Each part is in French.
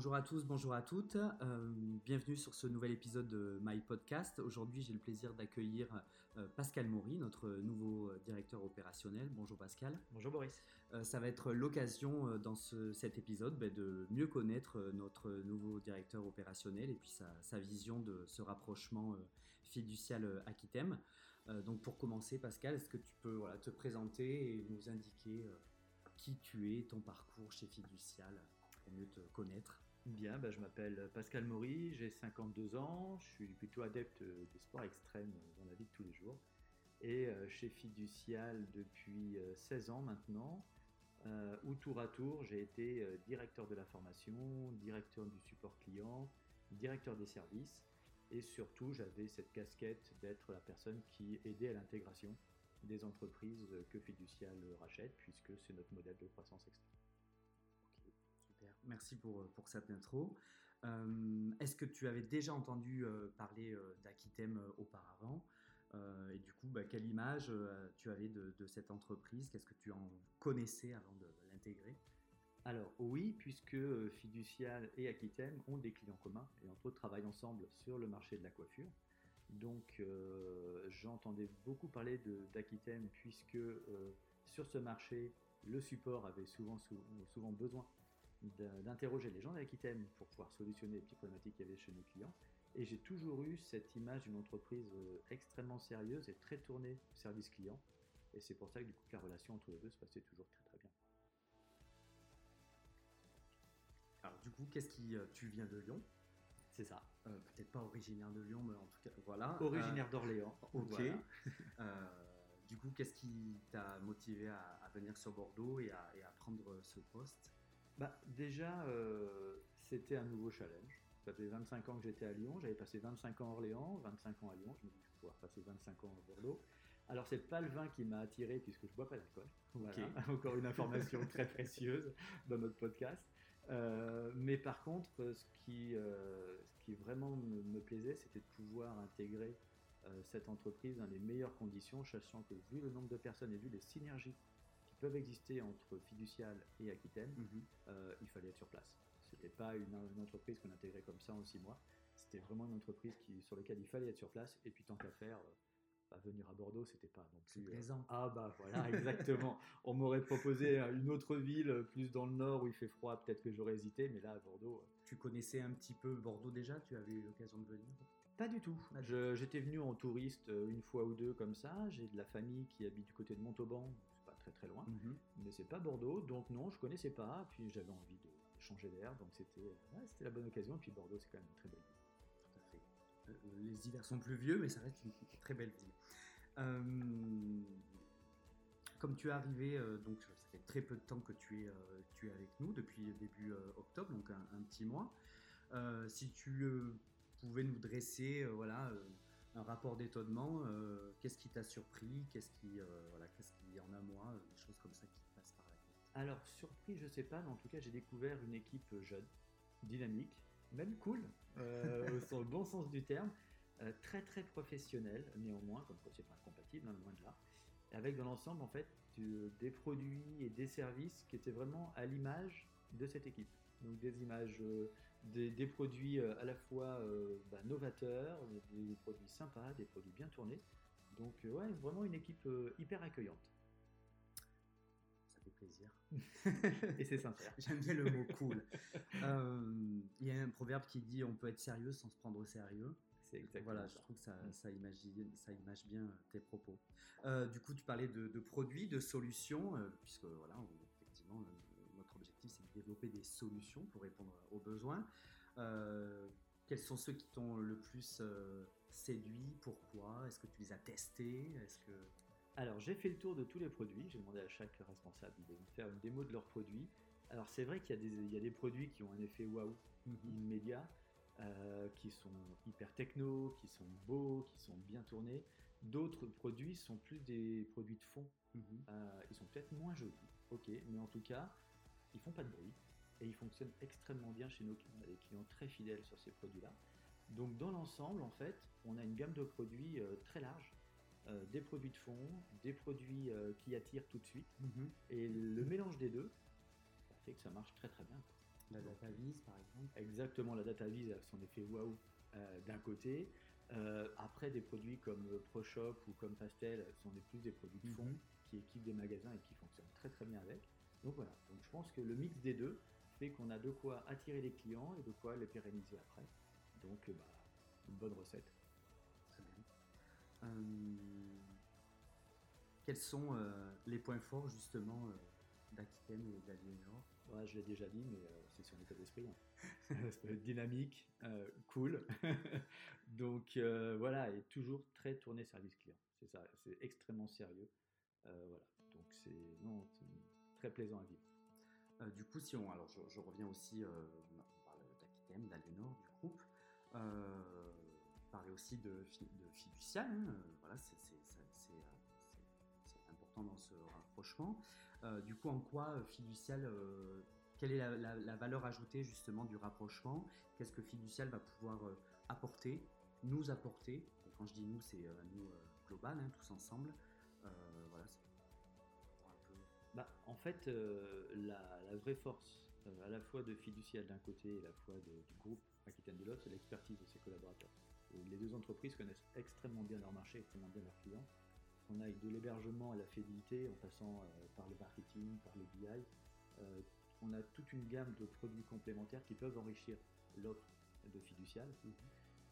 Bonjour à tous, bonjour à toutes. Euh, bienvenue sur ce nouvel épisode de My Podcast. Aujourd'hui, j'ai le plaisir d'accueillir euh, Pascal Maury, notre nouveau directeur opérationnel. Bonjour Pascal. Bonjour Boris. Euh, ça va être l'occasion dans cet épisode ben, de mieux connaître notre nouveau directeur opérationnel et puis sa, vision de ce rapprochement fiducial Aquitem. donc pour commencer, Pascal, est-ce que tu peux te présenter et nous indiquer qui tu es, ton parcours chez Fiducial pour mieux te connaître? Bien, bah, je m'appelle Pascal Maury, j'ai 52 ans, je suis plutôt adepte des sports extrêmes dans la vie de tous les jours. Et euh, chez Fiducial depuis 16 euh, ans maintenant, euh, où tour à tour j'ai été directeur de la formation, directeur du support client, directeur des services, et surtout j'avais cette casquette d'être la personne qui aidait à l'intégration des entreprises que Fiducial rachète, puisque c'est notre modèle de croissance extrême. Merci pour, pour cette intro. Euh, est-ce que tu avais déjà entendu euh, parler euh, d'Aquitem auparavant? Et du coup, bah, quelle image tu avais de, cette entreprise? Qu'est-ce que tu en connaissais avant de, l'intégrer? Alors oui, puisque Fiducial et Aquitem ont des clients communs et entre autres travaillent ensemble sur le marché de la coiffure. Donc j'entendais beaucoup parler d'Aquitem puisque sur ce marché, le support avait souvent besoin d'interroger les gens d'Aquitaine pour pouvoir solutionner les petites problématiques qu'il y avait chez nos clients. Et j'ai toujours eu cette image d'une entreprise euh, extrêmement sérieuse et très tournée service client. Et c'est pour ça que du coup la relation entre les deux se passait toujours très très bien. Alors du coup, qu'est-ce qui... Euh, tu viens de Lyon? C'est ça. Euh, peut-être pas originaire de Lyon, mais en tout cas, voilà. Originaire d'Orléans. Ok. du coup, qu'est-ce qui t'a motivé à, venir sur Bordeaux et à prendre ce poste? Bah, Déjà, euh, c'était un nouveau challenge. Ça fait 25 ans que j'étais à Lyon, j'avais passé 25 ans à Orléans, 25 ans à Lyon, je me dis je pouvoir passer 25 ans à Bordeaux. Alors c'est pas le vin qui m'a attiré puisque je bois pas d'alcool. Voilà. Encore une information très précieuse dans notre podcast. Euh, mais par contre, ce qui, euh, ce qui vraiment me, plaisait, c'était de pouvoir intégrer cette entreprise dans les meilleures conditions, sachant que vu le nombre de personnes et vu les synergies peuvent exister entre Fiducial et Aquitaine, mhm. euh, il fallait être sur place. C'était pas une, entreprise qu'on intégrait comme ça en six mois. C'était vraiment une entreprise qui, sur laquelle il fallait être sur place. Et puis tant qu'à faire, euh, bah, venir à Bordeaux, c'était pas non plus. Euh, plaisant. ah bah voilà, exactement. On m'aurait proposé une autre ville, plus dans le nord où il fait froid, peut-être que j'aurais hésité, mais là à Bordeaux. Tu connaissais un petit peu Bordeaux déjà? Tu avais eu l'occasion de venir? Pas du tout. J'étais venu en touriste une fois ou deux comme ça. J'ai de la famille qui habite du côté de Montauban, très très loin, mhm. mais c'est pas Bordeaux, donc non, je connaissais pas, puis j'avais envie de changer d'air, donc c'était c'était la bonne occasion, et puis Bordeaux c'est quand même une très belle ville. Tout à fait. Euh, les hivers sont plus vieux, mais ça reste une très belle ville. Euh, comme tu es arrivé, euh, donc ça fait très peu de temps que tu es, tu es avec nous, depuis début octobre, donc un, un petit mois. si tu pouvais nous dresser, voilà un rapport d'étonnement. Euh, qu'est-ce qui t'a surpris Qu'est-ce qui, euh, voilà, qu'est-ce qui en a moi Des choses comme ça qui passent par la tête. Alors surpris, je sais pas, mais en tout cas j'ai découvert une équipe jeune, dynamique, même cool, euh, au bon sens du terme, très très professionnelle néanmoins, comme quoi c'est pas incompatible, hein, loin de là, avec dans l'ensemble en fait des produits et des services qui étaient vraiment à l'image de cette équipe donc des images, euh, des, produits euh, à la fois euh, bah, novateurs, des produits sympas, des produits bien tournés. Donc ouais, vraiment une équipe hyper accueillante. Ça fait plaisir. Et c'est sincère. J'aime bien le mot cool. Il y a un proverbe qui dit on peut être sérieux sans se prendre au sérieux. C'est exactement Voilà, je trouve que ça, ça, imagine, ça image bien tes propos. du coup, tu parlais de, produits, de solutions, puisque voilà, effectivement, objectif, c'est de développer des solutions pour répondre aux besoins. Euh, quels sont ceux qui t'ont le plus euh, séduit? Pourquoi? Est-ce que tu les as testés? Est-ce que... Alors, j'ai fait le tour de tous les produits. J'ai demandé à chaque responsable de me faire une démo de leurs produits. Alors, c'est vrai qu'il y, a des produits qui ont un effet waouh mhm. immédiat, euh, qui sont hyper techno, qui sont beaux, qui sont bien tournés. D'autres produits sont plus des produits de fond. Mhm. ils sont peut-être moins jolis, ok, mais en tout cas, ils font pas de bruit et ils fonctionnent extrêmement bien chez nos clients. On a des clients très fidèles sur ces produits-là. Donc dans l'ensemble, en fait, on a une gamme de produits euh, très large. Euh, des produits de fond, des produits euh, qui attirent tout de suite. Mhm. Et le mélange des deux, ça fait que ça marche très très bien. La data vise, par exemple. Exactement, la data vise a son effet waouh d'un côté. Après, des produits comme ProShop ou comme Pastel sont des plus des produits de fond Mhm. qui équipent des magasins et qui fonctionnent très très bien avec. Donc voilà, donc je pense que le mix des deux fait qu'on a de quoi attirer les clients et de quoi les pérenniser après. Donc euh, bah, une bonne recette. Très bien. Euh, quels sont euh, les points forts justement euh, et d'Aliénor Ouais, je l'ai déjà dit, mais c'est son état d'esprit. hein. Dynamique, cool. Donc voilà, et toujours très tourné service client. C'est ça, c'est extrêmement sérieux. Voilà, donc c'est non, c'est très plaisant à vivre. Euh, du coup, si on, alors je, reviens aussi, euh, on parle d'Aquitaine, d'Aliénor, du groupe. Euh, parler aussi de, de voilà, c'est important dans ce rapprochement. Euh, du coup, en quoi euh, fiducial, quelle est la, valeur ajoutée justement du rapprochement? Qu'est-ce que fiducial va pouvoir apporter, nous apporter? Quand je dis nous, c'est nous global, hein, tous ensemble. Voilà, c'est. Bah, en fait, euh, la, la vraie force, euh, à la fois de Fiducial d'un côté et à la fois de- du groupe Aquitaine de l'autre, c'est l'expertise de ses collaborateurs. Et les deux entreprises connaissent extrêmement bien leur marché, extrêmement bien leurs clients. On aille de l'hébergement à la fidélité, en passant euh, par le marketing, par le BI. On a toute une gamme de produits complémentaires qui peuvent enrichir l'offre de Fiducial.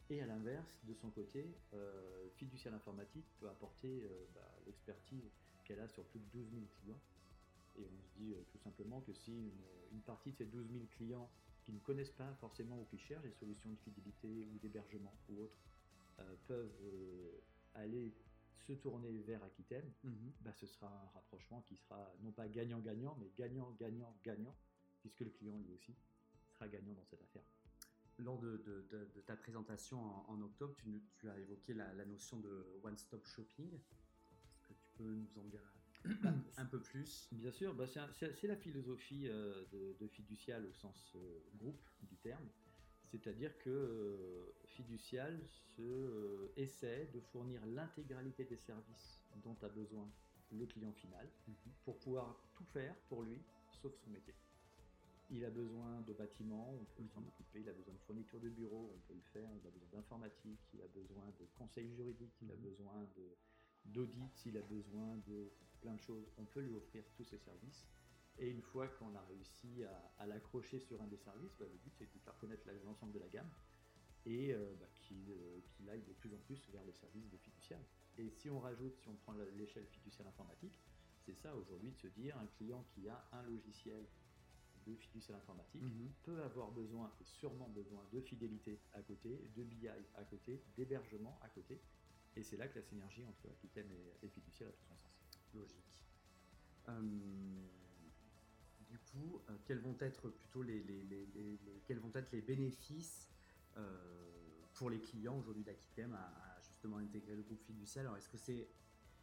Et à l'inverse, de son côté, euh, Fiducial Informatique peut apporter euh, bah, l'expertise qu'elle a sur plus de 12 000 clients. Et on se dit euh, tout simplement que si une, une partie de ces 12 000 clients qui ne connaissent pas forcément ou qui cherchent des solutions de fidélité ou d'hébergement ou autres euh, peuvent euh, aller se tourner vers Aquitaine, bah, ce sera un rapprochement qui sera non pas gagnant-gagnant, mais gagnant-gagnant-gagnant, puisque le client lui aussi sera gagnant dans cette affaire. Lors de, de- de- de ta présentation en, en octobre, tu as évoqué la, la notion de one-stop shopping. Est-ce que tu peux nous en dire un peu plus Bien sûr, bah, c'est la philosophie euh, de, de fiducial au sens euh, groupe du terme. C'est-à-dire que euh, fiducial se essaie de fournir l'intégralité des services dont a besoin le client final pour pouvoir tout faire pour lui, sauf son métier. Il a besoin de bâtiments, on peut s'en occuper. Il a besoin de fournitures de bureaux, on peut le faire. Il a besoin d'informatique, il a besoin de conseils juridiques, il a Mhm. besoin de- d'audit, il a besoin de plein de choses. On peut lui offrir tous ces services. Et une fois qu'on a réussi à, à l'accrocher sur un des services, bah, le but c'est de lui faire connaître l'ensemble de la gamme et euh, bah, qu'il euh, qu'il aille de plus en plus vers le service de fiduciaire. Et si on rajoute, si on prend l'échelle fiduciaire informatique, c'est ça aujourd'hui de se dire un client qui a un logiciel de fiduciaire informatique Mhm. peut avoir besoin, et sûrement besoin, de fidélité à côté, de BI à côté, d'hébergement à côté. Et c'est là que la synergie entre Aquitaine et, et a tout son sens. Logique. Euh, du coup, euh, quels vont être plutôt les, les- les- les- les- quels vont être les bénéfices euh, pour les clients aujourd'hui d'Aquitaine à, à justement intégrer le groupe fiduciaire Alors, est-ce que c'est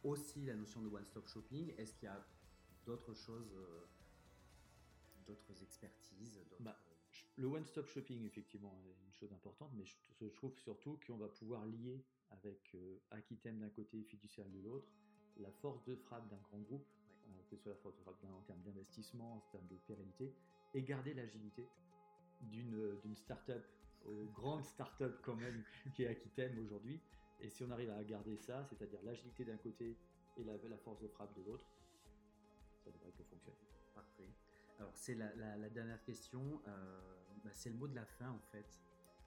aussi la notion de one-stop shopping? Est-ce qu'il y a d'autres choses, d'autres expertises Bah, Le one-stop shopping, effectivement, est une chose importante, mais je, trouve surtout qu'on va pouvoir lier avec euh, Aquitaine d'un côté et fiduciaire de l'autre la force de frappe d'un grand groupe, euh, que ce soit la force de frappe en termes d'investissement, en termes de pérennité, et garder l'agilité d'une d'une start-up aux grandes start-up quand même qui est Aquitaine aujourd'hui. Et si on arrive à garder ça, c'est-à-dire l'agilité d'un côté et la, la force de frappe de l'autre, ça devrait que fonctionner. Parfait. Alors, c'est la, dernière question. euh, bah, c'est le mot de la fin, en fait.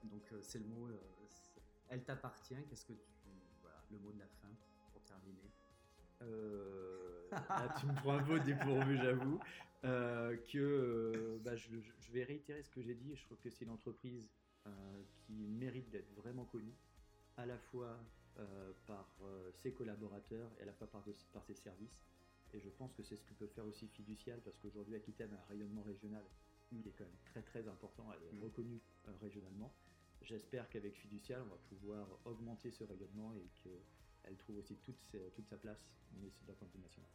Donc, euh, c'est le mot. euh, elle t'appartient. Qu'est-ce que tu. Voilà, le mot de la fin pour terminer. Tu me prends un peu dépourvu, j'avoue. Que bah, je, vais réitérer ce que j'ai dit. Je trouve que c'est une entreprise qui mérite d'être vraiment connue, à la fois par ses collaborateurs et à la fois par ses services. Et je pense que c'est ce que peut faire aussi Fiducial, parce qu'aujourd'hui, Aquitaine a un rayonnement régional qui est quand même très très important. Elle est Mm. reconnue euh, régionalement. J'espère qu'avec Fiducial, on va pouvoir augmenter ce rayonnement et qu'elle trouve aussi toute, ses- toute sa place, mais c'est d'un point de vue national.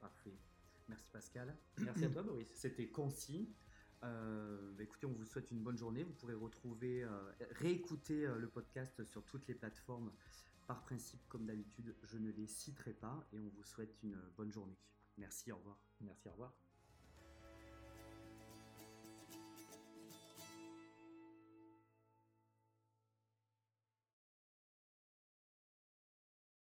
Parfait. Merci, Pascal. Merci à toi, Boris. C'était concis. Euh, bah, écoutez, on vous souhaite une bonne journée. Vous pourrez retrouver, euh, réécouter euh, le podcast sur toutes les plateformes. Par principe, comme d'habitude, je ne les citerai pas et on vous souhaite une bonne journée. Merci, au revoir. Merci, au revoir.